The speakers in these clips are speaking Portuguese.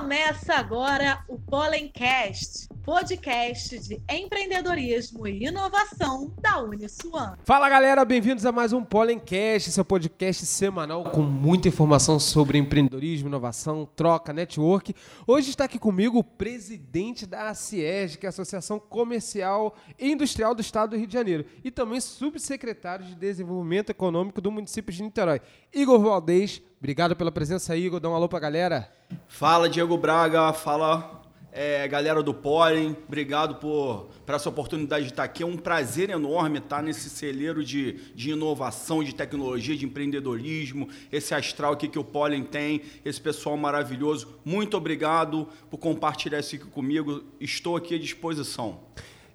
Começa agora o Pollencast, podcast de empreendedorismo e inovação da Uniswan. Fala galera, bem-vindos a mais um Pollencast, seu podcast semanal com muita informação sobre empreendedorismo, inovação, troca, network. Hoje está aqui comigo o presidente da ACIEG, que é a Associação Comercial e Industrial do Estado do Rio de Janeiro, e também subsecretário de Desenvolvimento Econômico do município de Niterói, Igor Valdez. Obrigado pela presença aí, Igor. Dá um alô pra galera. Fala, Diego Braga. Fala, é, galera do Pollen. Obrigado por, por essa oportunidade de estar aqui. É um prazer enorme estar nesse celeiro de, de inovação, de tecnologia, de empreendedorismo. Esse astral aqui que o Pollen tem, esse pessoal maravilhoso. Muito obrigado por compartilhar isso aqui comigo. Estou aqui à disposição.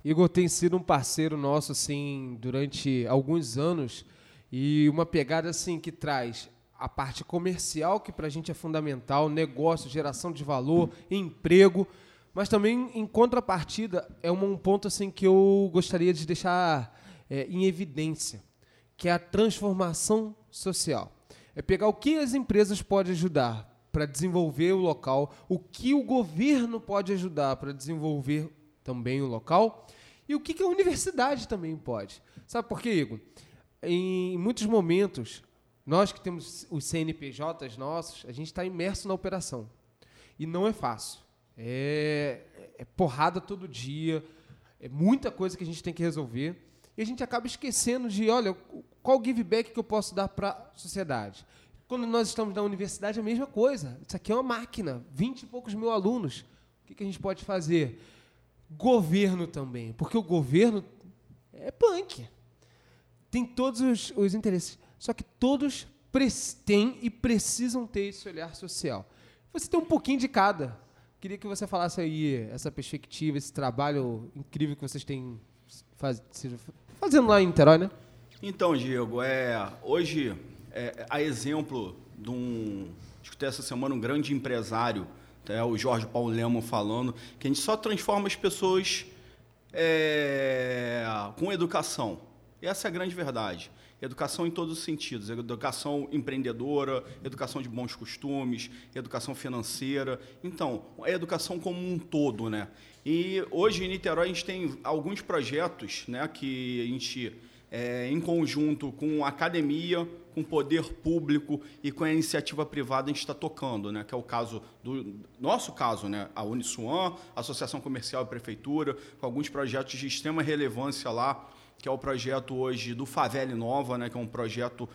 Igor tem sido um parceiro nosso assim durante alguns anos e uma pegada assim que traz a parte comercial, que para a gente é fundamental, negócio, geração de valor, emprego, mas também, em contrapartida, é um ponto assim que eu gostaria de deixar é, em evidência, que é a transformação social. É pegar o que as empresas podem ajudar para desenvolver o local, o que o governo pode ajudar para desenvolver também o local, e o que, que a universidade também pode. Sabe por quê, Igor? Em muitos momentos, nós que temos os CNPJs nossos, a gente está imerso na operação. E não é fácil. É, é, porrada todo dia, é muita coisa que a gente tem que resolver. E a gente acaba esquecendo de, olha, qual give back que eu posso dar para a sociedade. Quando nós estamos na universidade, é a mesma coisa. Isso aqui é uma máquina, 20 e poucos mil alunos. O que, que a gente pode fazer? Governo também, porque o governo é punk. Tem todos os, os interesses. Só que todos têm e precisam ter esse olhar social. Você tem um pouquinho de cada. Queria que você falasse aí essa perspectiva, esse trabalho incrível que vocês têm faz, fazendo lá em Niterói, né? Então, Diego, é, hoje, é, a exemplo de um. Escutei essa semana um grande empresário, é, o Jorge Paulo Lemo, falando que a gente só transforma as pessoas é, com educação. Essa é a grande verdade. Educação em todos os sentidos, educação empreendedora, educação de bons costumes, educação financeira. Então, a educação como um todo, né? E hoje em Niterói a gente tem alguns projetos, né, que a gente é, em conjunto com a academia, com o poder público e com a iniciativa privada a gente está tocando, né? que é o caso do nosso caso, né? a Uniswan, a Associação Comercial e Prefeitura, com alguns projetos de extrema relevância lá, que é o projeto hoje do Favela Nova, né, que é um projeto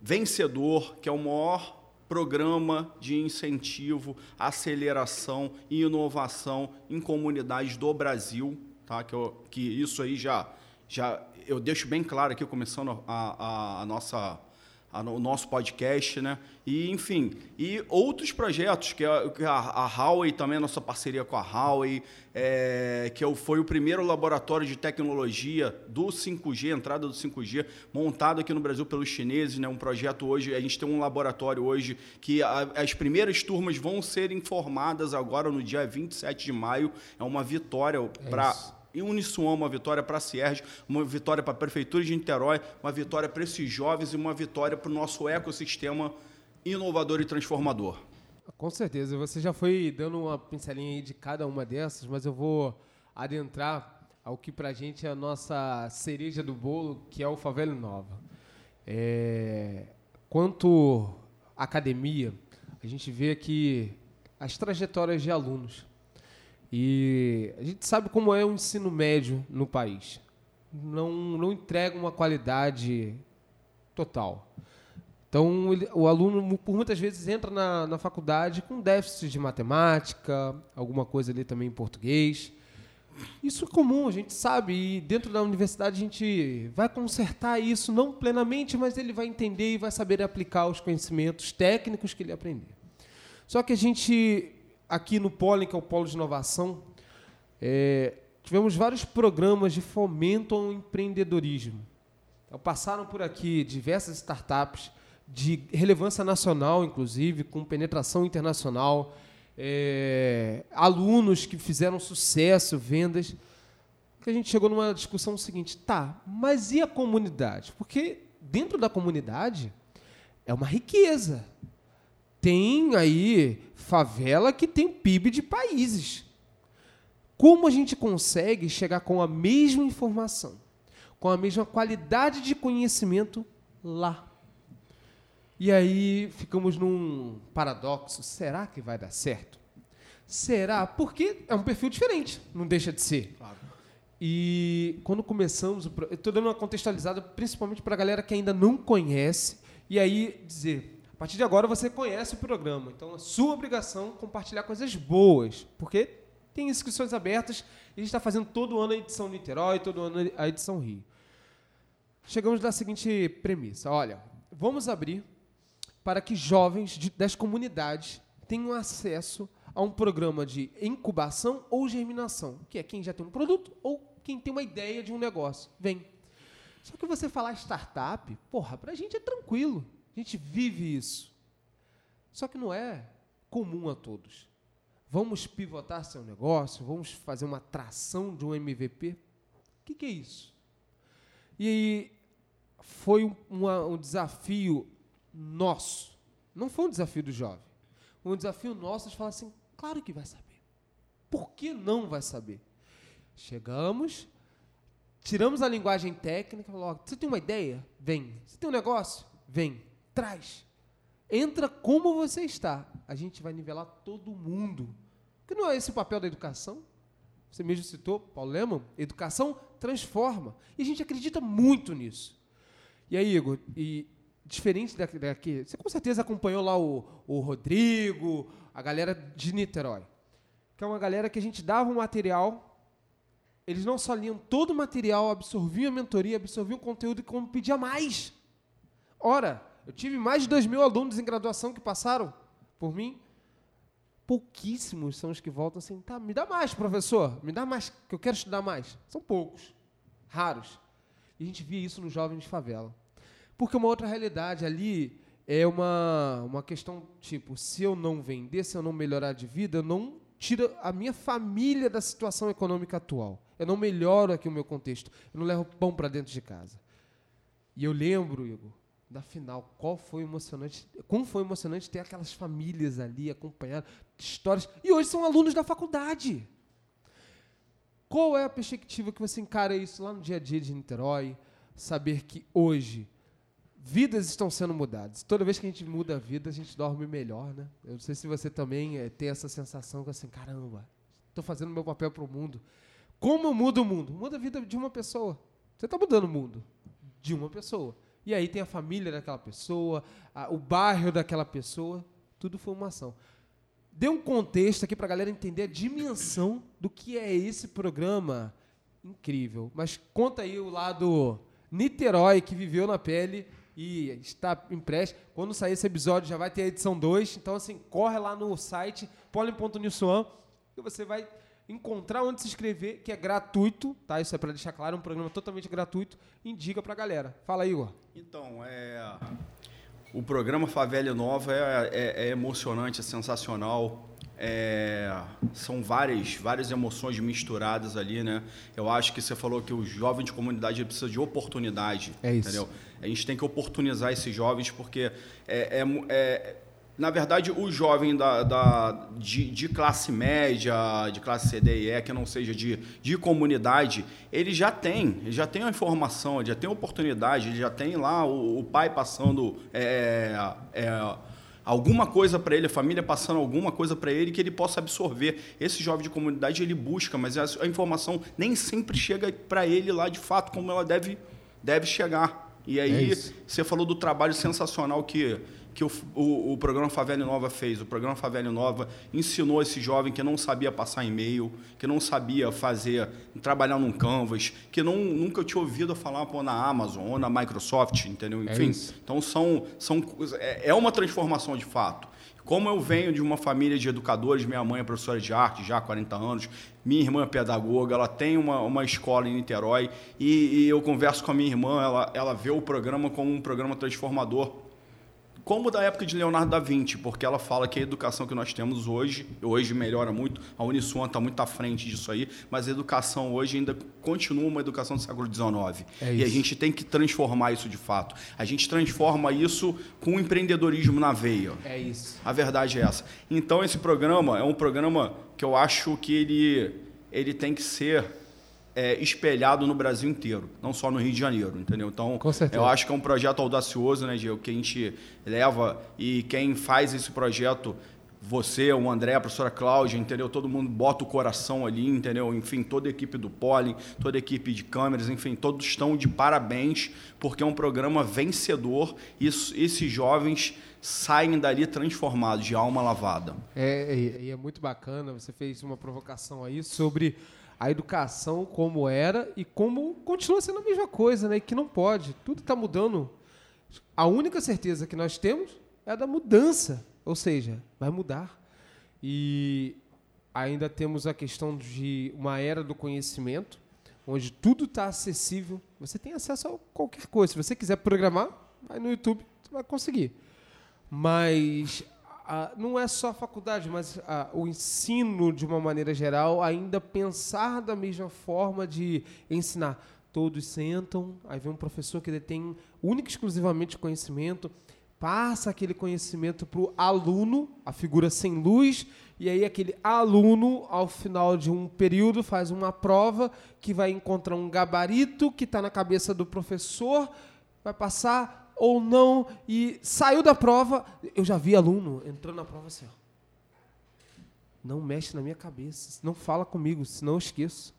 vencedor, que é o maior programa de incentivo, aceleração e inovação em comunidades do Brasil, tá? Que, eu, que isso aí já, já eu deixo bem claro aqui, começando a, a, a nossa o nosso podcast, né? E, enfim, e outros projetos, que a, a, Huawei também, a nossa parceria com a Huawei, é, que é foi o primeiro laboratório de tecnologia do 5G, entrada do 5G, montado aqui no Brasil pelos chineses, né? Um projeto hoje, a gente tem um laboratório hoje que a, as primeiras turmas vão ser informadas agora no dia 27 de maio, é uma vitória é para e Uniswan, uma vitória para a Cierge, uma vitória para a Prefeitura de Niterói, uma vitória para esses jovens e uma vitória para o nosso ecossistema inovador e transformador. Com certeza, você já foi dando uma pincelinha aí de cada uma dessas, mas eu vou adentrar ao que para a gente é a nossa cereja do bolo, que é o Favela Nova. É... Quanto academia, a gente vê aqui as trajetórias de alunos. E a gente sabe como é o ensino médio no país. Não, não entrega uma qualidade total. Então, ele, o aluno, por muitas vezes, entra na, na faculdade com déficit de matemática, alguma coisa ali também em português. Isso é comum, a gente sabe, e dentro da universidade a gente vai consertar isso, não plenamente, mas ele vai entender e vai saber aplicar os conhecimentos técnicos que ele aprender. Só que a gente aqui no Pólen, que é o Polo de Inovação, é, tivemos vários programas de fomento ao empreendedorismo. Então, passaram por aqui diversas startups de relevância nacional, inclusive, com penetração internacional, é, alunos que fizeram sucesso, vendas. Que a gente chegou numa discussão seguinte: tá, mas e a comunidade? Porque dentro da comunidade é uma riqueza tem aí favela que tem PIB de países. Como a gente consegue chegar com a mesma informação, com a mesma qualidade de conhecimento lá? E aí ficamos num paradoxo. Será que vai dar certo? Será? Porque é um perfil diferente, não deixa de ser. Claro. E quando começamos, estou dando uma contextualizada principalmente para a galera que ainda não conhece, e aí dizer, a partir de agora você conhece o programa, então é sua obrigação compartilhar coisas boas, porque tem inscrições abertas e a gente está fazendo todo ano a edição Niterói, todo ano a edição Rio. Chegamos na seguinte premissa: olha, vamos abrir para que jovens de, das comunidades tenham acesso a um programa de incubação ou germinação, que é quem já tem um produto ou quem tem uma ideia de um negócio. Vem. Só que você falar startup, porra, para a gente é tranquilo. Gente vive isso. Só que não é comum a todos. Vamos pivotar seu negócio, vamos fazer uma tração de um MVP. O que, que é isso? E aí foi um, um desafio nosso. Não foi um desafio do jovem. Um desafio nosso de falar assim, claro que vai saber. Por que não vai saber? Chegamos, tiramos a linguagem técnica, falou, você tem uma ideia? Vem. Você tem um negócio? Vem. Traz. Entra como você está. A gente vai nivelar todo mundo. Que não é esse o papel da educação? Você mesmo citou, Paulo Leman, educação transforma. E a gente acredita muito nisso. E aí, Igor, e diferente daqui, você com certeza acompanhou lá o, o Rodrigo, a galera de Niterói, que é uma galera que a gente dava um material, eles não só liam todo o material, absorviam a mentoria, absorviam o conteúdo e como pedia mais. Ora, eu tive mais de dois mil alunos em graduação que passaram por mim. Pouquíssimos são os que voltam assim, tá, me dá mais, professor, me dá mais, que eu quero estudar mais. São poucos, raros. E a gente via isso nos jovens de favela. Porque uma outra realidade ali é uma, uma questão tipo, se eu não vender, se eu não melhorar de vida, eu não tiro a minha família da situação econômica atual. Eu não melhoro aqui o meu contexto. Eu não levo pão para dentro de casa. E eu lembro, Igor, da final, qual foi emocionante, como foi emocionante ter aquelas famílias ali acompanhando histórias. E hoje são alunos da faculdade. Qual é a perspectiva que você encara isso lá no dia a dia de Niterói? Saber que hoje vidas estão sendo mudadas. Toda vez que a gente muda a vida, a gente dorme melhor, né? Eu não sei se você também é, tem essa sensação que assim, caramba, estou fazendo meu papel para o mundo. Como eu mudo o mundo? Muda a vida de uma pessoa. Você está mudando o mundo de uma pessoa. E aí tem a família daquela pessoa, a, o bairro daquela pessoa, tudo foi uma ação. Dê um contexto aqui para a galera entender a dimensão do que é esse programa incrível. Mas conta aí o lado Niterói que viveu na pele e está impresso. Quando sair esse episódio já vai ter a edição 2. Então, assim, corre lá no site polen.newswan e você vai encontrar onde se inscrever, que é gratuito, tá? Isso é para deixar claro, é um programa totalmente gratuito. Indica para a galera. Fala aí, Igor. Então, é... o programa Favela Nova é, é, é emocionante, é sensacional. É, são várias, várias emoções misturadas ali, né? Eu acho que você falou que o jovem de comunidade precisa de oportunidade, é isso. entendeu? A gente tem que oportunizar esses jovens porque é, é, é na verdade, o jovem da, da de, de, classe média, de classe C, D e E, que não seja de, de comunidade, ele já tem, ele já tem a informação, ele já tem a oportunidade, ele já tem lá o, o pai passando é, é, alguma coisa para ele, a família passando alguma coisa para ele que ele possa absorver. Esse jovem de comunidade ele busca, mas a, a informação nem sempre chega para ele lá de fato como ela deve, deve chegar. E aí, é você falou do trabalho sensacional que que o, o, o, programa Favela Nova fez. O programa Favela Nova ensinou esse jovem que não sabia passar e-mail, que não sabia fazer, trabalhar num Canvas, que não, nunca tinha ouvido falar pô, na Amazon ou na Microsoft, entendeu? É Enfim, é então são, são, é, é uma transformação de fato. Como eu venho de uma família de educadores, minha mãe é professora de arte já há 40 anos, minha irmã é pedagoga, ela tem uma, uma escola em Niterói e, e eu converso com a minha irmã, ela, ela vê o programa como um programa transformador como da época de Leonardo da Vinci, porque ela fala que a educação que nós temos hoje, hoje melhora muito, a Uniswan está muito à frente disso aí, mas a educação hoje ainda continua uma educação do século XIX. É e a gente tem que transformar isso de fato. A gente transforma isso com o empreendedorismo na veia. É isso. A verdade é essa. Então, esse programa é um programa que eu acho que ele, ele tem que ser é, espelhado no Brasil inteiro, não só no Rio de Janeiro, entendeu? Então, eu acho que é um projeto audacioso, né, Diego, que a gente leva e quem faz esse projeto, você, o André, a professora Cláudia, entendeu? Todo mundo bota o coração ali, entendeu? Enfim, toda a equipe do Pollen, toda a equipe de câmeras, enfim, todos estão de parabéns, porque é um programa vencedor e esses jovens saem dali transformados, de alma lavada. É, e é muito bacana, você fez uma provocação aí sobre a educação como era e como continua sendo a mesma coisa, né? E que não pode. Tudo está mudando. A única certeza que nós temos é a da mudança, ou seja, vai mudar. E ainda temos a questão de uma era do conhecimento, onde tudo está acessível. Você tem acesso a qualquer coisa. Se você quiser programar, vai no YouTube, você vai conseguir. Mas não é só a faculdade, mas o ensino, de uma maneira geral, ainda pensar da mesma forma de ensinar. Todos sentam, aí vem um professor que detém único e exclusivamente conhecimento, passa aquele conhecimento para o aluno, a figura sem luz, e aí aquele aluno, ao final de um período, faz uma prova que vai encontrar um gabarito que está na cabeça do professor, vai passar ou não, e saiu da prova. Eu já vi aluno entrando na prova assim, ó. Não mexe na minha cabeça, não fala comigo, senão eu esqueço.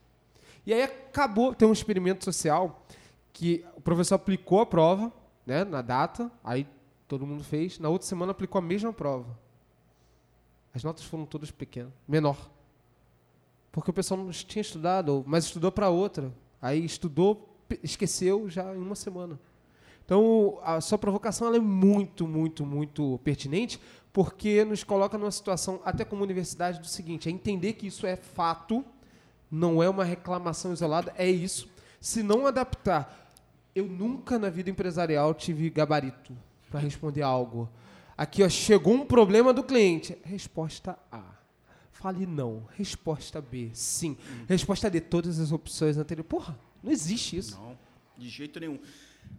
E aí acabou, tem um experimento social que o professor aplicou a prova, né, na data, aí todo mundo fez, na outra semana aplicou a mesma prova. As notas foram todas pequenas, menor. Porque o pessoal não tinha estudado, mas estudou para outra. Aí estudou, esqueceu já em uma semana. Então, a sua provocação é muito, muito, muito pertinente, porque nos coloca numa situação, até como universidade, do seguinte: é entender que isso é fato, não é uma reclamação isolada, é isso. Se não adaptar, eu nunca na vida empresarial tive gabarito para responder algo. Aqui, ó, chegou um problema do cliente. Resposta A. Fale não. Resposta B. Sim. Resposta D. Todas as opções anteriores. Porra, não existe isso. Não, de jeito nenhum.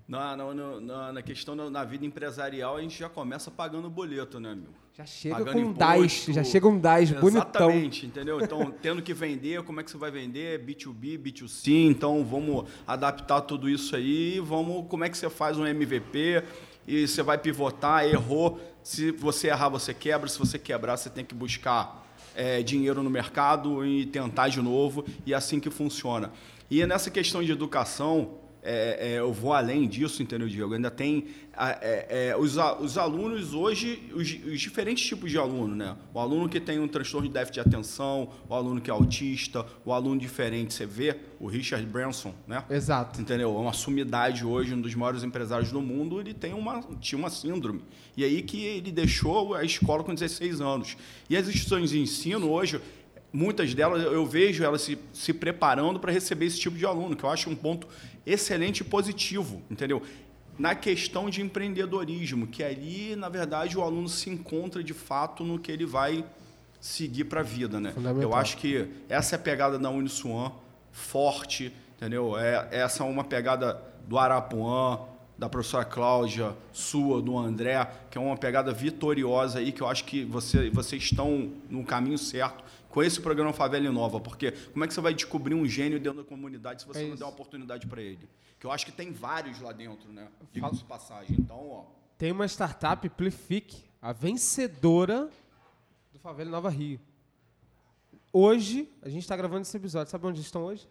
Na, na, na, na questão da na vida empresarial, a gente já começa pagando boleto, né, meu? Já chega pagando com um DAS, já chega um DAS bonitão. Exatamente, entendeu? Então, tendo que vender, como é que você vai vender? B2B, B2C, então vamos adaptar tudo isso aí, vamos, como é que você faz um MVP e você vai pivotar, errou, se você errar, você quebra, se você quebrar, você tem que buscar é, dinheiro no mercado e tentar de novo, e é assim que funciona. E nessa questão de educação, é, é, eu vou além disso, entendeu, Diego? Ainda tem é, é, os, os alunos hoje, os, os, diferentes tipos de aluno, né? O aluno que tem um transtorno de déficit de atenção, o aluno que é autista, o aluno diferente. Você vê o Richard Branson, né? Exato. Entendeu? É uma sumidade hoje, um dos maiores empresários do mundo, ele tem uma, tinha uma síndrome. E aí que ele deixou a escola com 16 anos. E as instituições de ensino hoje, muitas delas eu vejo elas se, se preparando para receber esse tipo de aluno, que eu acho um ponto excelente e positivo, entendeu? Na questão de empreendedorismo, que ali, na verdade, o aluno se encontra de fato no que ele vai seguir para a vida, né? Eu acho que essa é a pegada da Uniswan, forte, entendeu? É, essa é uma pegada do Arapuã, da professora Cláudia, sua, do André, que é uma pegada vitoriosa aí, que eu acho que você, vocês estão no caminho certo com esse programa Favela Inova, porque como é que você vai descobrir um gênio dentro da comunidade se você é não der uma oportunidade para ele? Que eu acho que tem vários lá dentro, né? Diga-se passagem. Então, ó. Tem uma startup, Plific, a vencedora do Favela Nova Rio. Hoje, a gente está gravando esse episódio. Sabe onde estão hoje?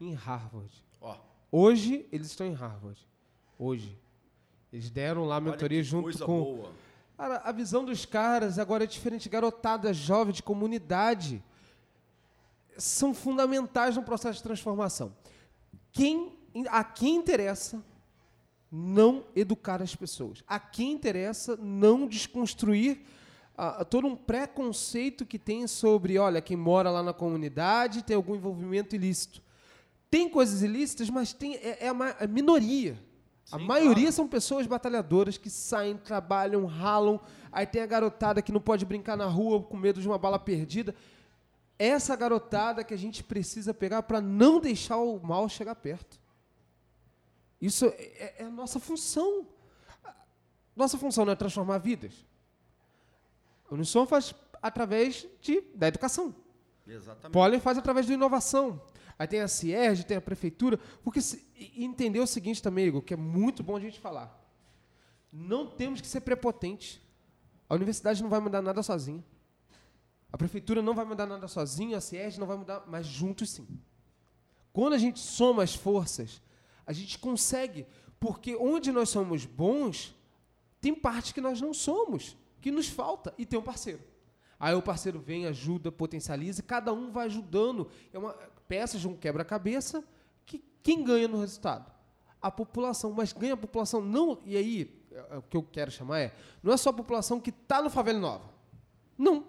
Em Harvard. Ó. Hoje, eles estão em Harvard. Hoje. Eles deram lá a mentoria junto com. Boa Cara, a visão dos caras agora é diferente. Garotada jovem de comunidade são fundamentais no processo de transformação. Quem, a quem interessa não educar as pessoas. A quem interessa não desconstruir uh, todo um preconceito que tem sobre, olha, quem mora lá na comunidade tem algum envolvimento ilícito. Tem coisas ilícitas, mas tem, é, é a, a a maioria claro. são pessoas batalhadoras que saem, trabalham, ralam. Aí tem a garotada que não pode brincar na rua com medo de uma bala perdida. Essa garotada que a gente precisa pegar para não deixar o mal chegar perto. Isso é, é a nossa função. Nossa função não é transformar vidas. O Unissom faz através de, da educação. Exatamente. Pollen faz através da inovação. Aí tem a Cierge, tem a prefeitura. Porque se, entender o seguinte também, Igor, que é muito bom a gente falar. Não temos que ser prepotentes. A universidade não vai mudar nada sozinha. A prefeitura não vai mudar nada sozinha, a Cierge não vai mudar, mas juntos sim. Quando a gente soma as forças, a gente consegue, porque onde nós somos bons, tem parte que nós não somos, que nos falta, e tem um parceiro. Aí o parceiro vem, ajuda, potencializa, e cada um vai ajudando. É uma peça de um quebra-cabeça que quem ganha no resultado? A população, mas ganha a população não. E aí, é- é o que eu quero chamar é, não é só a população que está no Favela Nova. Não.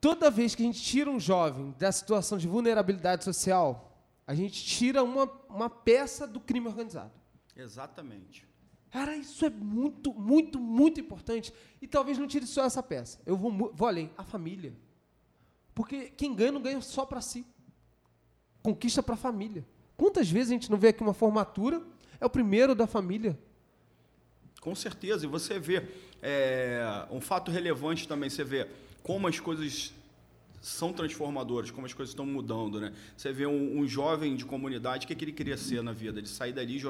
Toda vez que a gente tira um jovem da situação de vulnerabilidade social, a gente tira uma, uma peça do crime organizado. Exatamente. Cara, isso é muito, muito, muito importante. E talvez não tire só essa peça. Eu vou, vou além, a família. Porque quem ganha não ganha só para si. Conquista para a família. Quantas vezes a gente não vê aqui uma formatura? É o primeiro da família. Com certeza. E você vê é, um fato relevante também, você vê como as coisas são transformadoras, como as coisas estão mudando, né? Você vê um, um jovem de comunidade, o que, que ele queria ser na vida? Ele sair dali,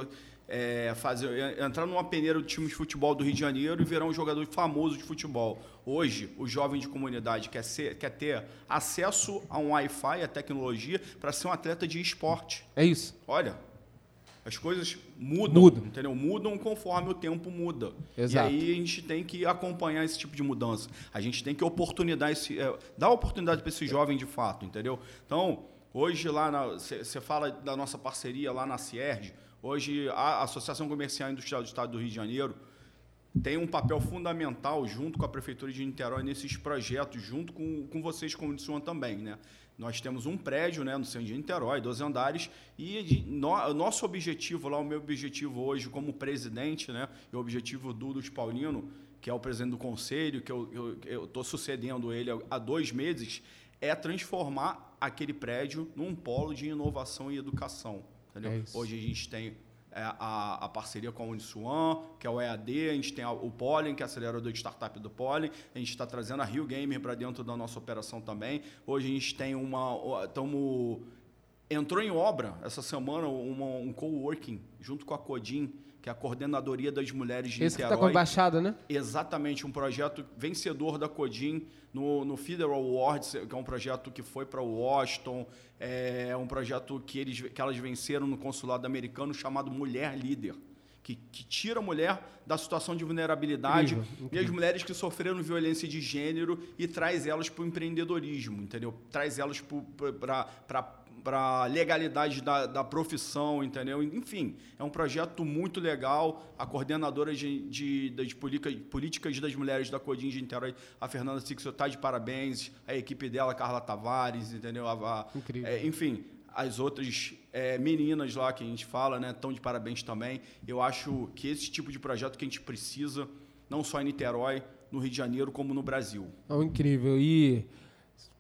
é, fazer, entrar numa peneira do time de futebol do Rio de Janeiro e virar um jogador famoso de futebol. Hoje, o jovem de comunidade quer, ser, quer ter acesso a um Wi-Fi, a tecnologia, para ser um atleta de esporte. É isso. Olha, as coisas mudam, Mudam. entendeu? Mudam conforme o tempo muda. Exato. E aí a gente tem que acompanhar esse tipo de mudança. A gente tem que oportunidade esse, é, dar oportunidade para esse jovem de fato, entendeu? Então, hoje lá você fala da nossa parceria lá na Cierge, hoje a Associação Comercial e Industrial do Estado do Rio de Janeiro tem um papel fundamental junto com a Prefeitura de Niterói nesses projetos, junto com, com vocês como Uniswan também, né? Nós temos um prédio né, no centro de Niterói, 12 andares, e de- no- nosso objetivo lá, o meu objetivo hoje como presidente, né, e o objetivo do Luiz Paulino, que é o presidente do conselho, que eu estou sucedendo ele há- dois meses, é transformar aquele prédio num polo de inovação e educação. É. Hoje a gente tem a, a parceria com a Uniswan, que é o EAD, a gente tem o Pollen, que é acelerador de startup do Pollen, a gente está trazendo a Rio Gamer para dentro da nossa operação também. Hoje a gente tem uma. Estamos. Entrou em obra essa semana uma- um coworking junto com a Codim, que é a Coordenadoria das Mulheres de Esse que está Niterói. com a embaixada, né? Exatamente, um projeto vencedor da Codim no, no Federal Awards, que é um projeto que foi para Washington, é um projeto que, eles, que elas venceram no consulado americano chamado Mulher Líder, que, que tira a mulher da situação de vulnerabilidade Incrível, e as mulheres que sofreram violência de gênero e traz elas para o empreendedorismo, entendeu? Traz elas para para a legalidade da, da profissão, entendeu? Enfim, é um projeto muito legal. A coordenadora de, de, das polica- políticas das mulheres da Codim de Niterói, a Fernanda Sixo, está de parabéns. A equipe dela, Carla Tavares, entendeu? A- Incrível. é, enfim, as outras é, meninas lá que a gente fala, né, estão de parabéns também. Eu acho que esse tipo de projeto que a gente precisa, não só em Niterói, no Rio de Janeiro, como no Brasil. É um incrível. E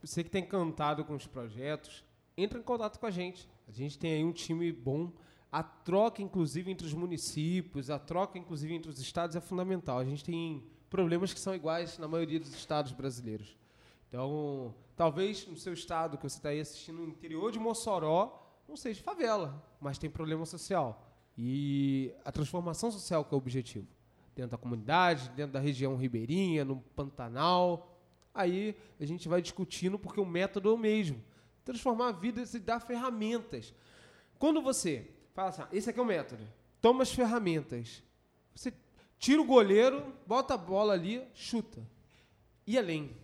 você que tem encantado com os projetos, entra em contato com a gente. A gente tem aí um time bom. A troca, inclusive, entre os municípios, a troca, inclusive, entre os estados é fundamental. A gente tem problemas que são iguais na maioria dos estados brasileiros. Então, talvez no seu estado, que você está aí assistindo, no interior de Mossoró, não seja favela, mas tem problema social. E a transformação social que é o objetivo. Dentro da comunidade, dentro da região ribeirinha, no Pantanal. Aí a gente vai discutindo porque o método é o mesmo. Transformar a vida e dar ferramentas. Quando você fala assim, ah, esse aqui é o método, toma as ferramentas. Você tira o goleiro, bota a bola ali, chuta. E além.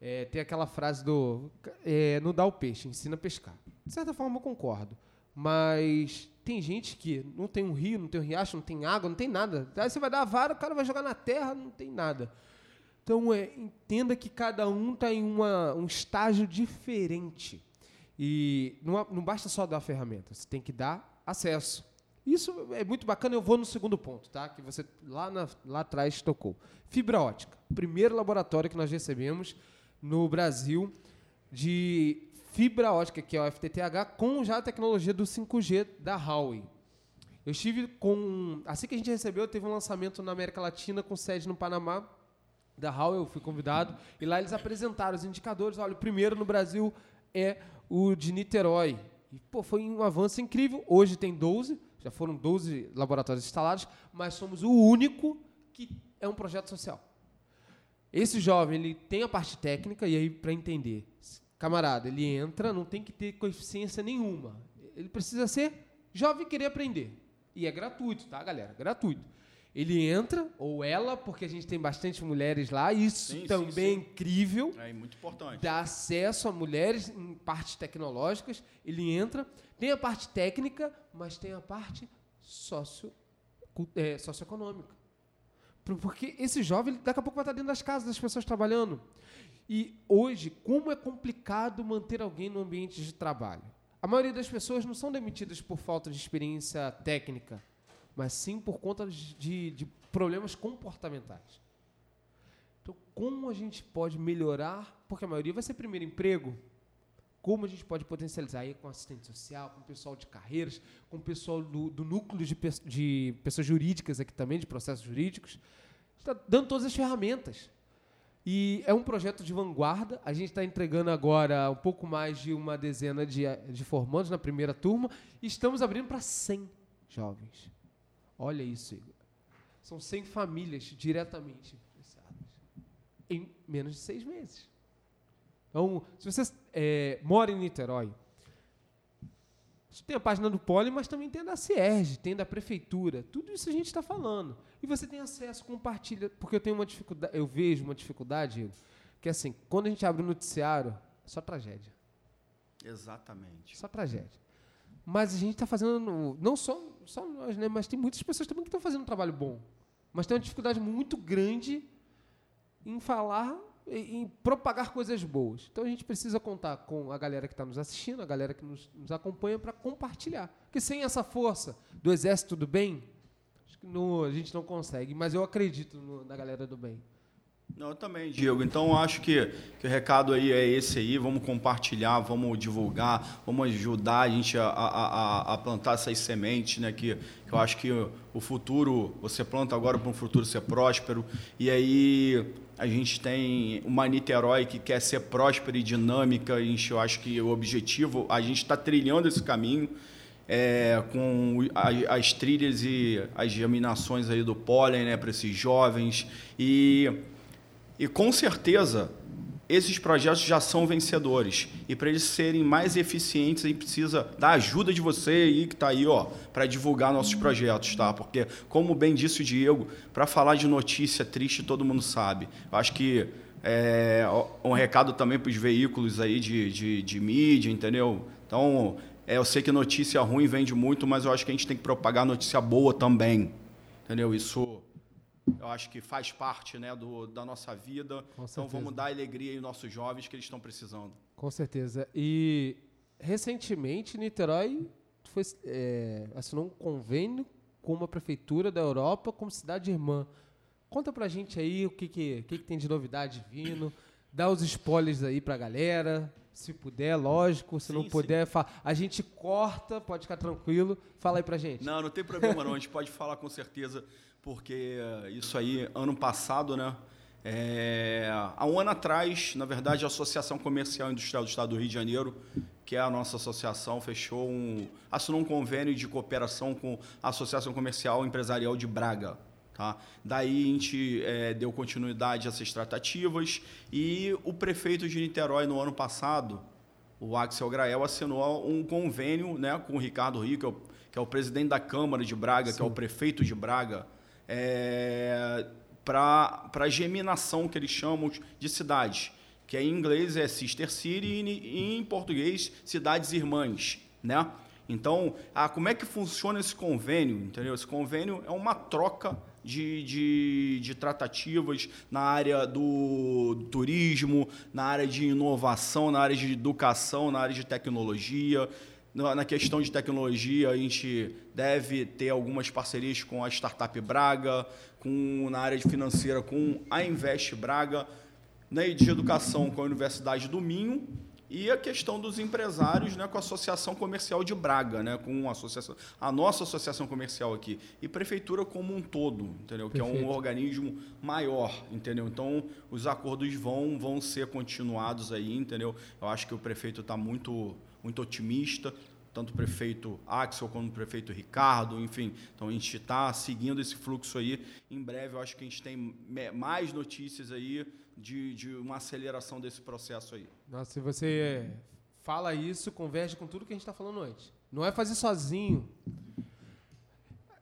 É, tem aquela frase do é, não dá o peixe, ensina a pescar. De certa forma eu concordo. Mas tem gente que não tem um rio, não tem um riacho, não tem água, não tem nada. Aí você vai dar a vara, o cara vai jogar na terra, não tem nada. Então, é, entenda que cada um está em uma, um estágio diferente. E não, não basta só dar a ferramenta, você tem que dar acesso. Isso é muito bacana, eu vou no segundo ponto, tá? Que você lá, na, lá atrás tocou. Fibra ótica. Primeiro laboratório que nós recebemos no Brasil de fibra ótica, que é o FTTH, com já a tecnologia do 5G da Huawei. Eu estive com. Assim que a gente recebeu, teve um lançamento na América Latina com sede no Panamá, da Huawei, eu fui convidado, e lá eles apresentaram os indicadores. Olha, o primeiro no Brasil é o de Niterói. E, pô, foi um avanço incrível. Hoje tem 12, já foram 12 laboratórios instalados, mas somos o único que é um projeto social. Esse jovem, ele tem a parte técnica, e aí, para entender, camarada, ele entra, não tem que ter coeficiência nenhuma. Ele precisa ser jovem e querer aprender. E é gratuito, tá, galera? Gratuito. Ele entra, ou ela, porque a gente tem bastante mulheres lá, isso Sim, também sim, é sim. incrível. É muito importante. Dá acesso a mulheres em partes tecnológicas. Ele entra, tem a parte técnica, mas tem a parte socio, é, socioeconômica. Por- Porque esse jovem, daqui a pouco vai estar dentro das casas das pessoas trabalhando. E hoje, como é complicado manter alguém no ambiente de trabalho? A maioria das pessoas não são demitidas por falta de experiência técnica, mas sim por conta de, de problemas comportamentais. Então, como a gente pode melhorar? Porque a maioria vai ser primeiro emprego. Como a gente pode potencializar aí com assistente social, com o pessoal de carreiras, com o pessoal do, do núcleo de, de pessoas jurídicas aqui também, de processos jurídicos. Está dando todas as ferramentas. E é um projeto de vanguarda. A gente está entregando agora um pouco mais de uma dezena de, de formandos na primeira turma e estamos abrindo para 100 jovens. Olha isso, Igor. São 100 famílias diretamente influenciadas em menos de seis meses. Então, se você é, mora em Niterói, tem a página do Poli, mas também tem a da Cierge, tem da Prefeitura. Tudo isso a gente está falando. E você tem acesso, compartilha. Porque eu tenho uma dificuldade, eu vejo uma dificuldade, Igor, que é assim, quando a gente abre o noticiário, é só tragédia. Exatamente. Só tragédia. Mas a gente está fazendo, não só, só nós, né? Mas tem muitas pessoas também que estão fazendo um trabalho bom. Mas tem uma dificuldade muito grande em falar, em, propagar coisas boas. Então a gente precisa contar com a galera que está nos assistindo, a galera que nos, nos acompanha para compartilhar. Porque sem essa força do exército do bem, acho que não- a gente não consegue. Mas eu acredito no- na galera do bem. Não, eu também, Diego. Então, acho que, que o recado aí é esse aí. Vamos compartilhar, vamos divulgar, vamos ajudar a gente a, a, a- plantar essas sementes, né? Que, que eu acho que o futuro, você planta agora para um futuro ser próspero. E aí a gente tem uma Niterói que quer ser próspera e dinâmica. A gente, eu acho que o objetivo, a gente está trilhando esse caminho. é, com o- a- as trilhas e as germinações aí do pólen né, para esses jovens. E e com certeza, esses projetos já são vencedores. E para eles serem mais eficientes, a gente precisa da ajuda de você aí que está aí, ó, para divulgar nossos projetos, tá? Porque, como bem disse o Diego, para falar de notícia triste, todo mundo sabe. Eu acho que é um recado também para os veículos aí de, de, de mídia, entendeu? Então, é, eu sei que notícia ruim vende muito, mas eu acho que a gente tem que propagar notícia boa também, entendeu? Isso eu acho que faz parte né, do, da nossa vida. Então vamos dar alegria aos nossos jovens que eles estão precisando. Com certeza. E recentemente Niterói foi, é, assinou um convênio com uma prefeitura da Europa como cidade irmã. Conta pra gente aí o que, que, que, que tem de novidade vindo. Dá os spoilers aí pra galera. Se puder, lógico. Se não Sim, puder, fa- a gente corta, pode ficar tranquilo. Fala aí pra gente. Não, não tem problema não. A gente pode falar com certeza, porque isso aí, ano passado, né? é, há um ano atrás, na verdade, a Associação Comercial e Industrial do Estado do Rio de Janeiro, que é a nossa associação, fechou um, assinou um convênio de cooperação com a Associação Comercial Empresarial de Braga. Tá? Daí a gente eh, deu continuidade a essas tratativas e o prefeito de Niterói, no ano passado, o Axel Grael assinou um convênio né, com o Ricardo Rio, que é o, que é o presidente da Câmara de Braga, que é o prefeito de Braga, é, para a geminação que eles chamam de cidades, que em inglês é Sister City em- e em português cidades irmãs, né? Então, ah, como é que funciona esse convênio? Entendeu? Esse convênio é uma troca de, de, de tratativas na área do turismo, na área de inovação, na área de educação, na área de tecnologia. Na questão de tecnologia, a gente deve ter algumas parcerias com a Startup Braga, com, na área financeira com a Invest Braga, na de educação com a Universidade do Minho e a questão dos empresários né, com a Associação Comercial de Braga, né, com a, associação, a nossa associação comercial aqui. E prefeitura como um todo, entendeu? Que é um organismo maior, entendeu? Então, os acordos vão, vão ser continuados aí, entendeu? Eu acho que o prefeito está muito, muito otimista, tanto o prefeito Axel como o prefeito Ricardo, enfim. Então, a gente está seguindo esse fluxo aí. Em breve, eu acho que a gente tem mais notícias aí de, de uma aceleração desse processo aí. Nossa, se você fala isso, converge com tudo que a gente está falando antes. Não é fazer sozinho.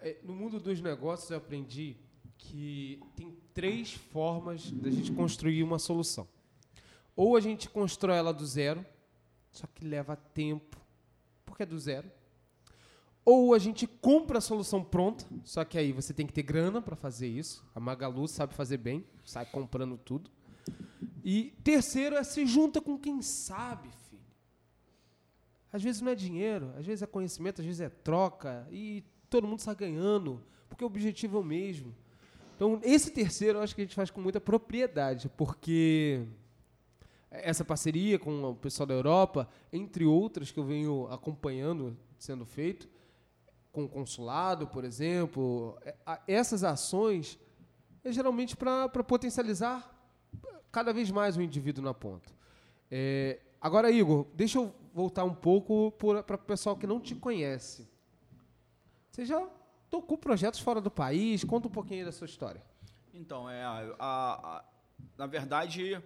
É, no mundo dos negócios, eu aprendi que tem três formas da gente construir uma solução. Ou a gente constrói ela do zero, só que leva tempo, porque é do zero. Ou a gente compra a solução pronta, só que aí você tem que ter grana para fazer isso. A Magalu sabe fazer bem, sai comprando tudo. E terceiro é se junta com quem sabe, filho. Às vezes não é dinheiro, às vezes é conhecimento, às vezes é troca e todo mundo está ganhando, porque o objetivo é o mesmo. Então, esse terceiro eu acho que a gente faz com muita propriedade, porque essa parceria com o pessoal da Europa, entre outras que eu venho acompanhando sendo feito, com o consulado, por exemplo, é, essas ações é geralmente para potencializar cada vez mais o indivíduo na ponta. É, agora, Igor, deixa eu voltar um pouco para o pessoal que não te conhece. Você já tocou projetos fora do país? Conta um pouquinho da sua história. Então, é, a, a, na verdade,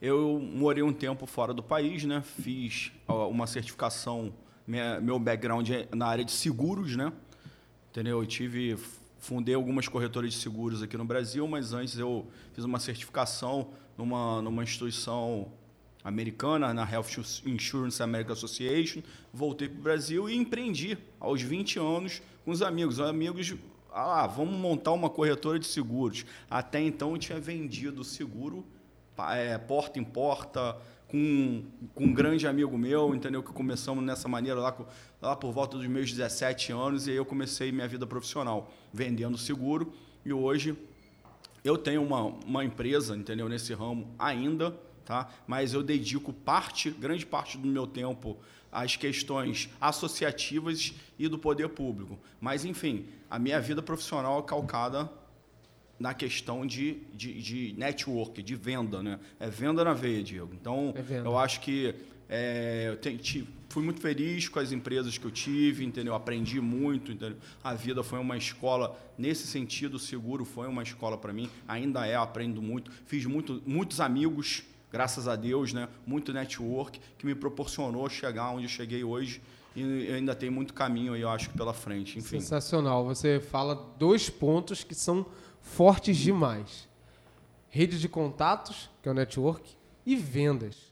eu morei um tempo fora do país, né? Fiz uma certificação, minha, meu background é na área de seguros, né? Entendeu? Eu tive fundei algumas corretoras de seguros aqui no Brasil, mas antes eu fiz uma certificação numa, numa instituição americana, na Health Insurance American Association, voltei para o Brasil e empreendi aos 20 anos com os amigos. Os amigos, ah, vamos montar uma corretora de seguros. Até então eu tinha vendido seguro é, porta em porta, com, com um grande amigo meu, entendeu? Que começamos nessa maneira lá, lá por volta dos meus 17 anos, e aí eu comecei minha vida profissional vendendo seguro. E hoje eu tenho uma, uma empresa, entendeu, nesse ramo ainda, tá? Mas eu dedico parte, grande parte do meu tempo às questões associativas e do poder público. Mas, enfim, a minha vida profissional é calcada na questão de, de, de network, de venda, né? É venda na veia, Diego. Então, é eu acho que é, eu te, fui muito feliz com as empresas que eu tive, entendeu? Aprendi muito, entendeu? A vida foi uma escola nesse sentido, o seguro foi uma escola para mim, ainda é, aprendo muito. Fiz muito, muitos amigos, graças a Deus, né? Muito network que me proporcionou chegar onde eu cheguei hoje e ainda tem muito caminho aí, eu acho, pela frente. Enfim. Sensacional. Você fala dois pontos que são fortes demais: rede de contatos, que é o network, e vendas.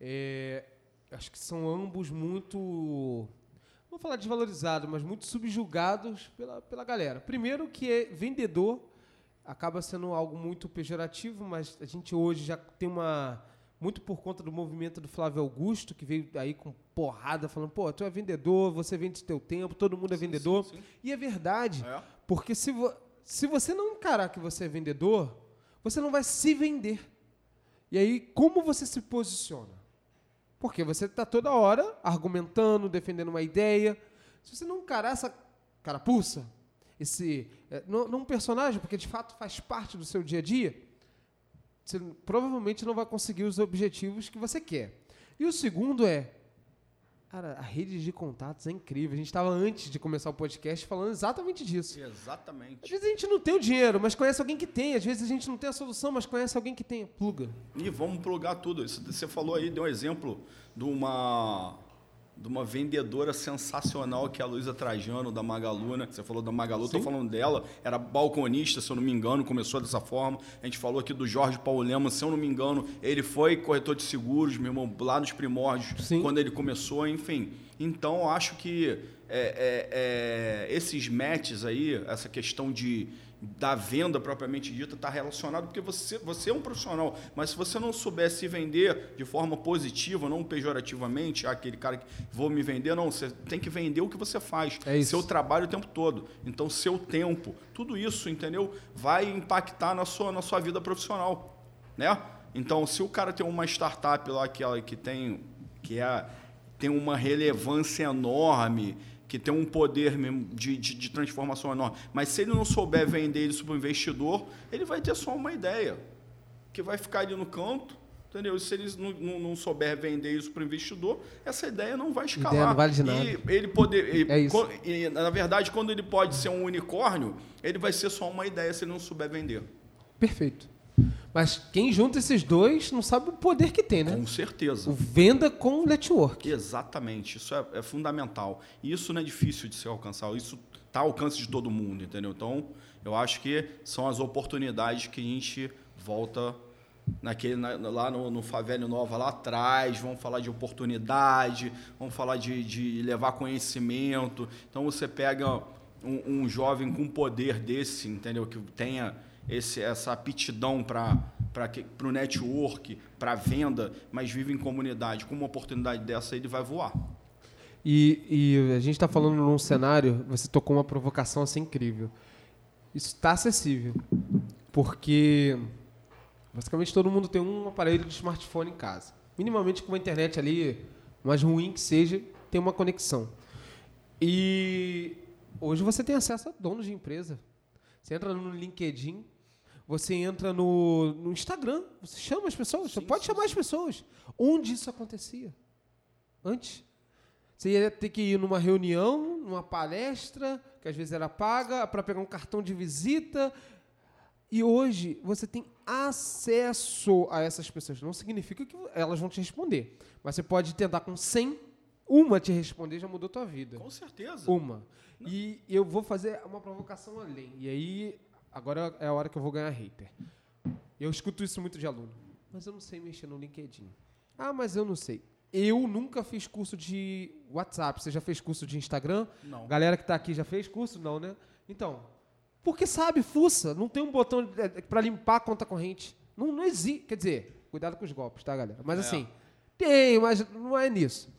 É, acho que são ambos muito, não vou falar desvalorizados, mas muito subjugados pela, pela galera. Primeiro que é vendedor acaba sendo algo muito pejorativo, mas a gente hoje já tem uma muito por conta do movimento do Flávio Augusto, que veio aí com porrada, falando, pô, tu é vendedor, você vende teu tempo, todo mundo é sim, vendedor. Sim, sim. E é verdade, é. porque se, vo se você não encarar que você é vendedor, você não vai se vender. E aí, como você se posiciona? Porque você está toda hora argumentando, defendendo uma ideia. Se você não encarar essa carapuça, esse. Não, não um personagem, porque de fato faz parte do seu dia a dia, você provavelmente não vai conseguir os objetivos que você quer. E o segundo é Cara, a rede de contatos é incrível. A gente estava antes de começar o podcast falando exatamente disso. Exatamente. Às vezes a gente não tem o dinheiro, mas conhece alguém que tem. Às vezes a gente não tem a solução, mas conhece alguém que tem. Pluga. E vamos plugar tudo. Você falou aí, deu um exemplo de uma de uma vendedora sensacional que é a Luísa Trajano, da Magalu, né? Você falou da Magalu, estou falando dela. Era balconista, se eu não me engano, começou dessa forma. A gente falou aqui do Jorge Paulo Lema, se eu não me engano, ele foi corretor de seguros, meu irmão, lá nos primórdios, Sim. quando ele começou, enfim. Então, eu acho que é, é, é, esses matches aí, essa questão de, da venda propriamente dita está relacionado porque você, você é um profissional, mas se você não souber se vender de forma positiva, não pejorativamente, ah, aquele cara que vou me vender, não, você tem que vender o que você faz, É seu trabalho o tempo todo. Então, seu tempo, tudo isso, entendeu? Vai impactar na sua, na sua vida profissional, né? Então, se o cara tem uma startup lá que, ela, que tem que é, tem uma relevância enorme, que tem um poder mesmo de, de, de transformação enorme, mas se ele não souber vender isso para o investidor, ele vai ter só uma ideia, que vai ficar ali no canto, entendeu? E se ele não, não, não souber vender isso para o investidor, essa ideia não vai escalar. Ideia não vale de nada. E ele poder, e É isso. e, na verdade, quando ele pode ser um unicórnio, ele vai ser só uma ideia se ele não souber vender. Perfeito. Mas quem junta esses dois não sabe o poder que tem, né? Com certeza. O venda com network. Exatamente, isso é, é fundamental. E isso não é difícil de se alcançar, isso está ao alcance de todo mundo, entendeu? Então, eu acho que são as oportunidades que a gente volta naquele, na- lá no, no Favela Nova, lá atrás, vamos falar de oportunidade, vamos falar de, de levar conhecimento. Então, você pega um, um jovem com poder desse, entendeu? Que tenha esse, essa aptidão para o network, para venda, mas vive em comunidade. Com uma oportunidade dessa, ele vai voar. E, e a gente está falando num cenário, você tocou uma provocação assim incrível. Isso está acessível. Porque basicamente todo mundo tem um aparelho de smartphone em casa. Minimamente com uma internet ali, mais ruim que seja, tem uma conexão. E hoje você tem acesso a donos de empresa. Você entra no LinkedIn, você entra no, no Instagram, você chama as pessoas, você Sim, pode sim, chamar as pessoas. Onde isso acontecia? Antes. Você ia ter que ir numa reunião, numa palestra, que às vezes era paga, para pegar um cartão de visita. E hoje você tem acesso a essas pessoas. Não significa que elas vão te responder. Mas você pode tentar com 100, uma te responder já mudou tua vida. Com certeza. Uma. E eu vou fazer uma provocação além. E aí, agora é a hora que eu vou ganhar hater. Eu escuto isso muito de aluno. Mas eu não sei mexer no LinkedIn. Ah, mas eu não sei. Eu nunca fiz curso de WhatsApp. Você já fez curso de Instagram? Não. Galera que está aqui já fez curso? Não, né? Então, porque sabe, fuça. Não tem um botão para limpar a conta corrente. Não, não existe. Quer dizer, cuidado com os golpes, tá, galera? Mas É. assim, tem, mas não é nisso.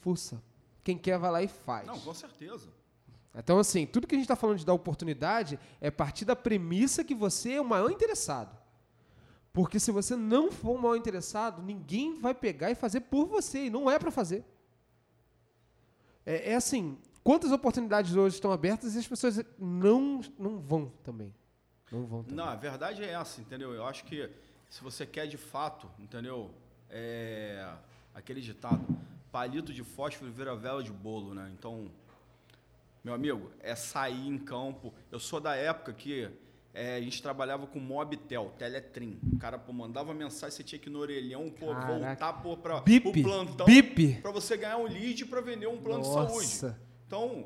Fuça. Quem quer vai lá e faz. Não, com certeza. Então, assim, tudo que a gente está falando de dar oportunidade é partir da premissa que você é o maior interessado. Porque se você não for o maior interessado, ninguém vai pegar e fazer por você. E não é para fazer. É, é assim, quantas oportunidades hoje estão abertas e as pessoas não, não vão também. Não vão também. Não, a verdade é essa, entendeu? Eu acho que se você quer de fato, entendeu? É aquele ditado, palito de fósforo vira vela de bolo, né? Então, meu amigo, é sair em campo. Eu sou da época que é, a gente trabalhava com Mobitel, Teletrim. O cara pô, mandava mensagem, você tinha que ir no orelhão, pô, Caraca. voltar pô, para Bip, o plantão para você ganhar um lead para vender um plano de Nossa. saúde. Então,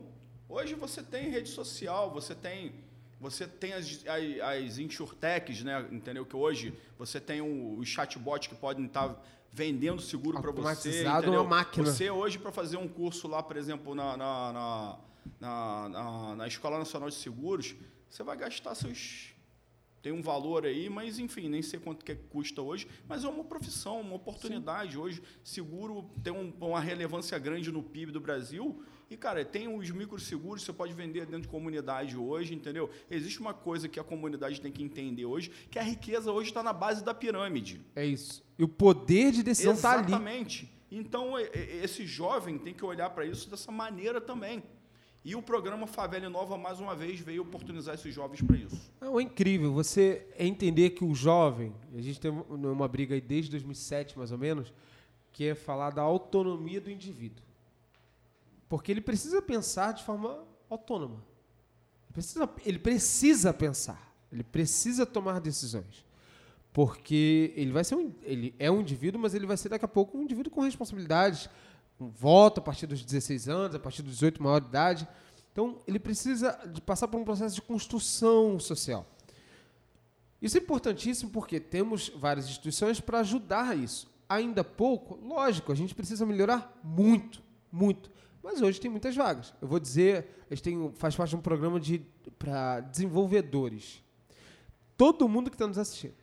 hoje você tem rede social, você tem você tem as, as, as insurtechs, né? Entendeu? Que hoje você tem o- os chatbots que podem estar vendendo seguro para você. Automatizado, entendeu? uma máquina. Você hoje, para fazer um curso lá, por exemplo, na, na, na, na, na- na Escola Nacional de Seguros, você vai gastar seus. Tem um valor aí, mas enfim, nem sei quanto que custa hoje, mas é uma profissão, uma oportunidade. Hoje, seguro tem um- uma relevância grande no PIB do Brasil. E, cara, tem os microseguros, você pode vender dentro de comunidade hoje, entendeu? Existe uma coisa que a comunidade tem que entender hoje, que a riqueza hoje está na base da pirâmide. É isso. E o poder de decisão está ali. Exatamente. Então, esse jovem tem que olhar para isso dessa maneira também. E o programa Favela Nova, mais uma vez, veio oportunizar esses jovens para isso. Não, é incrível você entender que o jovem, a gente tem uma briga aí desde 2007 mais ou menos, que é falar da autonomia do indivíduo. Porque ele precisa pensar de forma autônoma. Ele precisa, ele precisa pensar, ele precisa tomar decisões. Porque ele vai ser um, ele é um indivíduo, mas ele vai ser daqui a pouco um indivíduo com responsabilidades, voto a partir dos 16 anos, a partir dos 18 maior de idade. Então, ele precisa de passar por um processo de construção social. Isso é importantíssimo porque temos várias instituições para ajudar isso. Ainda pouco, lógico, a gente precisa melhorar muito, muito. Mas hoje tem muitas vagas. Eu vou dizer, a gente tem, faz parte de um programa de para desenvolvedores. Todo mundo que está nos assistindo,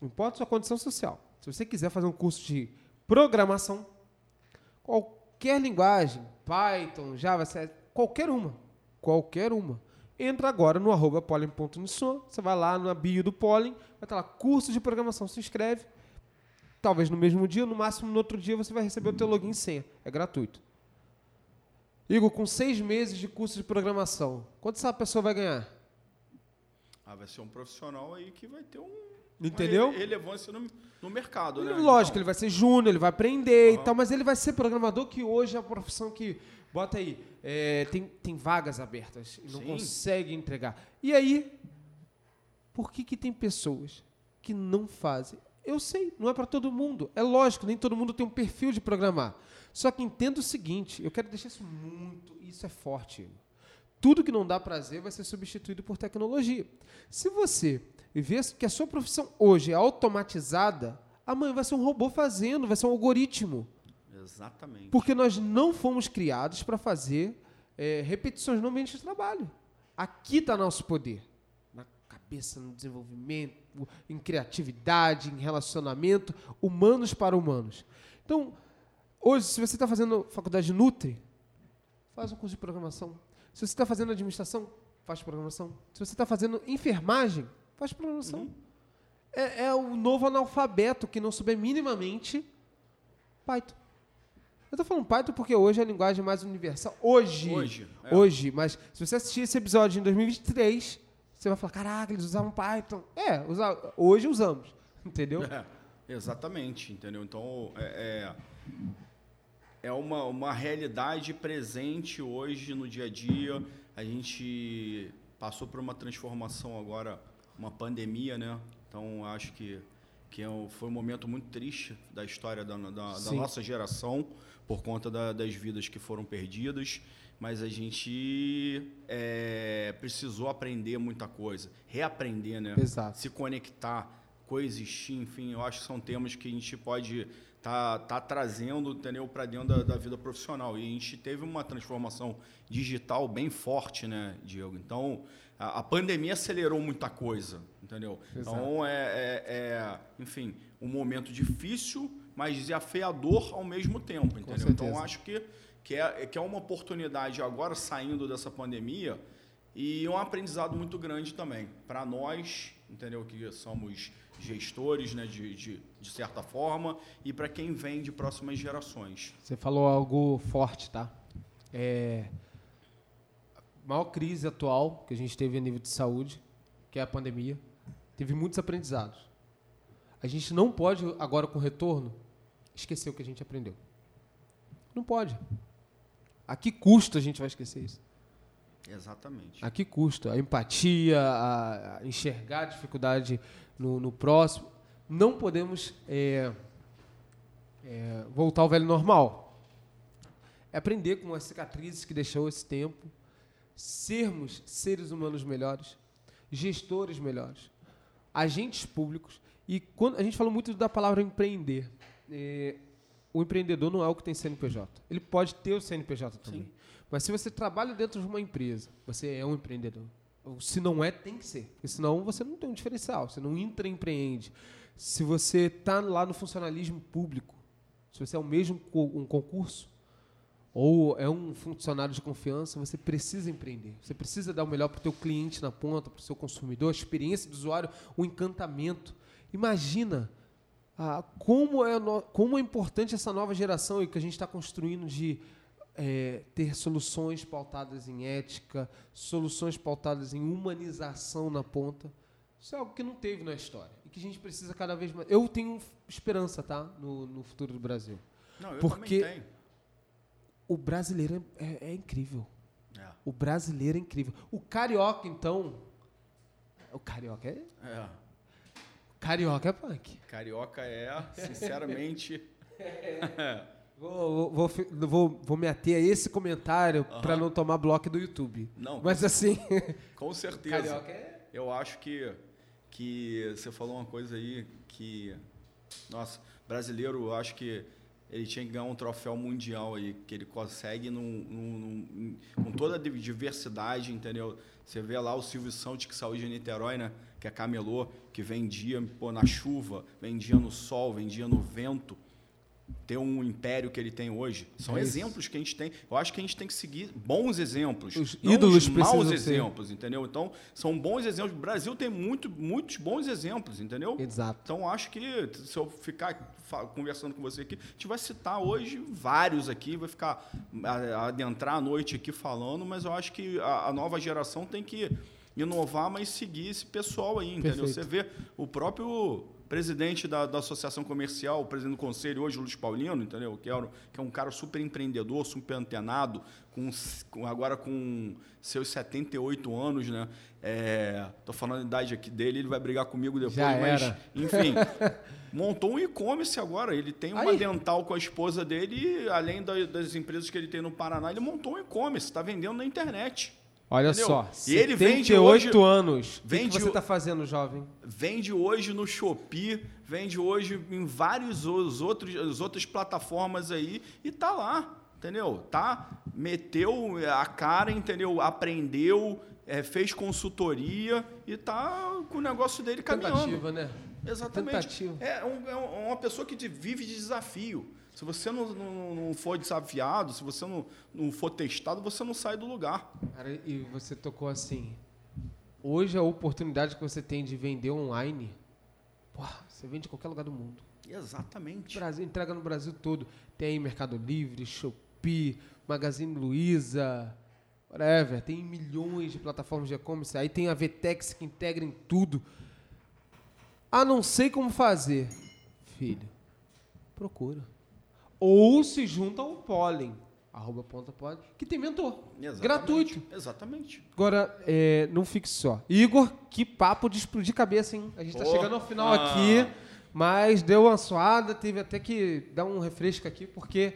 não importa a sua condição social, se você quiser fazer um curso de programação, qualquer linguagem, Python, Java, qualquer uma, qualquer uma, entra agora no arroba você vai lá na bio do Pollen, vai estar lá, curso de programação, se inscreve, talvez no mesmo dia, no máximo no outro dia você vai receber o teu login e senha, é gratuito. Igor, com seis meses de curso de programação, quanto essa pessoa vai ganhar? Ah, vai ser um profissional aí que vai ter um, Entendeu? uma relevância no, no mercado, né? Lógico, Então, ele vai ser júnior, ele vai aprender Aham. e tal, mas ele vai ser programador, que hoje é a profissão que, bota aí, é, tem, tem vagas abertas e não Sim. consegue entregar. E aí, por que, que tem pessoas que não fazem? Eu sei, não é para todo mundo. É lógico, nem todo mundo tem um perfil de programar. Só que entenda o seguinte, eu quero deixar isso muito, isso é forte. Tudo que não dá prazer vai ser substituído por tecnologia. Se você vê que a sua profissão hoje é automatizada, amanhã vai ser um robô fazendo, vai ser um algoritmo. Exatamente. Porque nós não fomos criados para fazer é, repetições no ambiente de trabalho. Aqui está nosso poder. Na cabeça, no desenvolvimento, em criatividade, em relacionamento, humanos para humanos. Então, hoje, se você está fazendo faculdade de Nutri, faz um curso de programação. Se você está fazendo administração, faz programação. Se você está fazendo enfermagem, faz programação. É, é o novo analfabeto que não souber minimamente Python. Eu tô falando Python porque hoje é a linguagem mais universal. Hoje. Hoje, é. Hoje. Mas se você assistir esse episódio em 2023, você vai falar, caraca, eles usavam Python. É, usa- hoje usamos. Entendeu? É, exatamente, entendeu? Então, é, é, uma, uma realidade presente hoje no dia a dia. A gente passou por uma transformação agora, uma pandemia, né? Então, acho que, que é foi um momento muito triste da história da, da- da nossa geração, por conta da- das vidas que foram perdidas. Mas a gente é, precisou aprender muita coisa, reaprender, né? Exato. se conectar, coexistir, enfim, eu acho que são temas que a gente pode tá, tá trazendo, entendeu, para dentro da, da vida profissional. E a gente teve uma transformação digital bem forte, né, Diego? Então, a, a pandemia acelerou muita coisa, entendeu? Então, é, é- é, enfim, um momento difícil, mas desafiador ao mesmo tempo, entendeu? Então, acho que, que, é, que é uma oportunidade agora, saindo dessa pandemia, e um aprendizado muito grande também para nós, entendeu? Que somos gestores, né, de, de, de certa forma, e para quem vem de próximas gerações. Você falou algo forte, tá? É, a maior crise atual que a gente teve a nível de saúde, que é a pandemia, teve muitos aprendizados. A gente não pode, agora com o retorno, esquecer o que a gente aprendeu. Não pode. A que custo a gente vai esquecer isso? Exatamente. A que custo? A empatia, a, a enxergar a dificuldade no, no próximo. Não podemos é, é, voltar ao velho normal. É aprender com as cicatrizes que deixou esse tempo, sermos seres humanos melhores, gestores melhores, agentes públicos. E quando a gente falou muito da palavra empreender, é, o empreendedor não é o que tem CNPJ. Ele pode ter o CNPJ também. Mas se você trabalha dentro de uma empresa, você é um empreendedor. Se não é, tem que ser. Porque senão você não tem um diferencial, você não intraempreende. Se você está lá no funcionalismo público, se você é o mesmo um concurso, ou é um funcionário de confiança, você precisa empreender. Você precisa dar o melhor para o teu cliente na ponta, para o seu consumidor, a experiência do usuário, o encantamento. Imagina ah, como, é como é importante essa nova geração e que a gente está construindo de é, ter soluções pautadas em ética, soluções pautadas em humanização na ponta. Isso é algo que não teve na história e que a gente precisa cada vez mais. Eu tenho esperança, tá, no, no futuro do Brasil. Não, eu Porque- também tenho. O brasileiro é, é- é incrível. É, O brasileiro é incrível. O carioca, então. O carioca é. é. Carioca é punk. Carioca é, sinceramente, Vou, vou, vou, vou, vou me ater a esse comentário para não tomar bloco do YouTube. não, Mas assim. com certeza. carioca é. Eu acho que, que você falou uma coisa aí que, nossa, brasileiro, eu acho que ele tinha que ganhar um troféu mundial aí, que ele consegue num, num, num, com toda a diversidade, entendeu? Você vê lá o Silvio Santos que saiu de Niterói, né? Que é camelô, que vendia pô, na chuva, vendia no sol, vendia no vento ter um império que ele tem hoje. São é exemplos que a gente tem. Eu acho que a gente tem que seguir bons exemplos. Os ídolos os maus exemplos, entendeu? Então, são bons exemplos. O Brasil tem muito, muitos bons exemplos, entendeu? Exato. Então, acho que se eu ficar conversando com você aqui, a gente vai citar hoje vários aqui, vai ficar adentrar a noite aqui falando, mas eu acho que a, a nova geração tem que inovar, mas seguir esse pessoal aí, entendeu? Perfeito. Você vê o próprio presidente da, da, Associação Comercial, o presidente do conselho hoje, o Luiz Paulino, entendeu? Que é, que é um cara super empreendedor, super antenado, com, com, agora com seus 78 anos, né? É, tô falando a idade aqui dele, ele vai brigar comigo depois, Já mas era. enfim, montou um e-commerce agora. Ele tem uma Aí. dental com a esposa dele, e, além das empresas que ele tem no Paraná, ele montou um e-commerce, está vendendo na internet. Olha Entendeu? só, e ele vende hoje, anos. Vende, o que, você está fazendo, jovem? Vende hoje no Shopee, vende hoje em vários os outros, as outras plataformas aí e tá lá, entendeu? Tá, meteu a cara, entendeu? Aprendeu, é, fez consultoria e tá com o negócio dele caminhando. Tentativa, né? Exatamente. Tentativa. É, um, é uma pessoa que vive de desafio. Se você não, não, não for desafiado, se você não, não for testado, você não sai do lugar. Cara, e você tocou assim. Hoje a oportunidade que você tem de vender online, porra, você vende em qualquer lugar do mundo. Exatamente. Brasil, entrega no Brasil todo. Tem aí Mercado Livre, Shopee, Magazine Luiza, whatever. Tem milhões de plataformas de e-commerce. Aí tem a Vtex que integra em tudo. Ah, não sei como fazer. Filho, procura ou se junta ao pólen, arroba ponta pode, que tem mentor. Exatamente. Gratuito. Exatamente. Agora, é, não fique só. Igor, que papo de explodir cabeça, hein? A gente está chegando ao final ah. aqui, mas deu uma suada, teve até que dar um refresco aqui, porque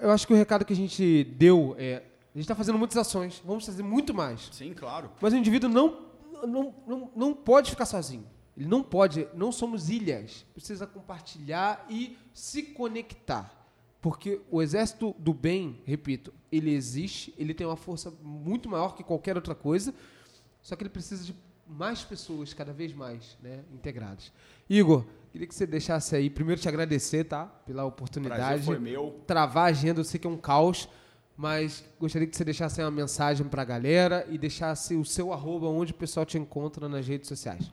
eu acho que o recado que a gente deu é. A gente está fazendo muitas ações, vamos fazer muito mais. Sim, claro. Mas o indivíduo não, não, não, não pode ficar sozinho. Ele não pode, não somos ilhas. Precisa compartilhar e se conectar. Porque o exército do bem, repito, ele existe, ele tem uma força muito maior que qualquer outra coisa, só que ele precisa de mais pessoas, cada vez mais, né, integradas. Igor, queria que você deixasse aí, primeiro te agradecer, tá, pela oportunidade. Prazer foi meu. Travar a agenda, eu sei que é um caos, mas gostaria que você deixasse uma mensagem para a galera e deixasse o seu arroba onde o pessoal te encontra nas redes sociais.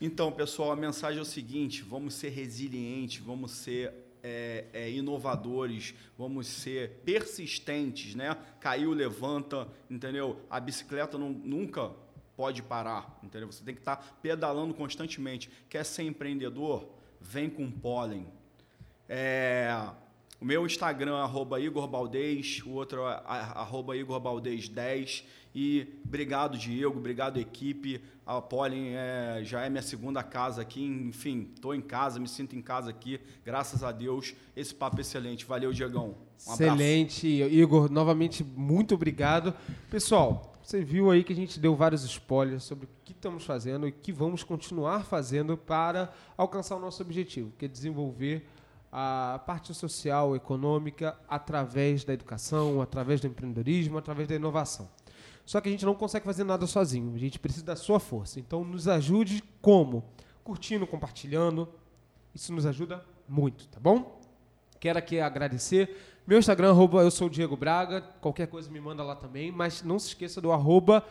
Então, pessoal, a mensagem é o seguinte: vamos ser resilientes, vamos ser é, é, inovadores, vamos ser persistentes, né? Caiu, levanta, entendeu? A bicicleta não, nunca pode parar, entendeu? Você tem que estar pedalando constantemente. Quer ser empreendedor? Vem com pólen. É, o meu Instagram, arroba Igor Baldez, o outro arroba Igor Baldez 10. E obrigado, Diego, obrigado, equipe. A Pollen é, já é minha segunda casa aqui. Enfim, estou em casa, me sinto em casa aqui. Graças a Deus. Esse papo é excelente. Valeu, Diegão. Um excelente. Igor, novamente, muito obrigado. Pessoal, você viu aí que a gente deu vários spoilers sobre o que estamos fazendo e o que vamos continuar fazendo para alcançar o nosso objetivo, que é desenvolver a parte social, econômica, através da educação, através do empreendedorismo, através da inovação. Só que a gente não consegue fazer nada sozinho, a gente precisa da sua força. Então, nos ajude como? Curtindo, compartilhando. Isso nos ajuda muito, tá bom? Quero aqui agradecer. Meu Instagram, arroba, eu sou Diego Braga. Qualquer coisa me manda lá também. Mas não se esqueça do arroba.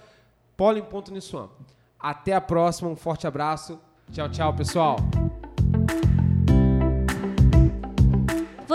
Até a próxima, um forte abraço. Tchau, tchau, pessoal.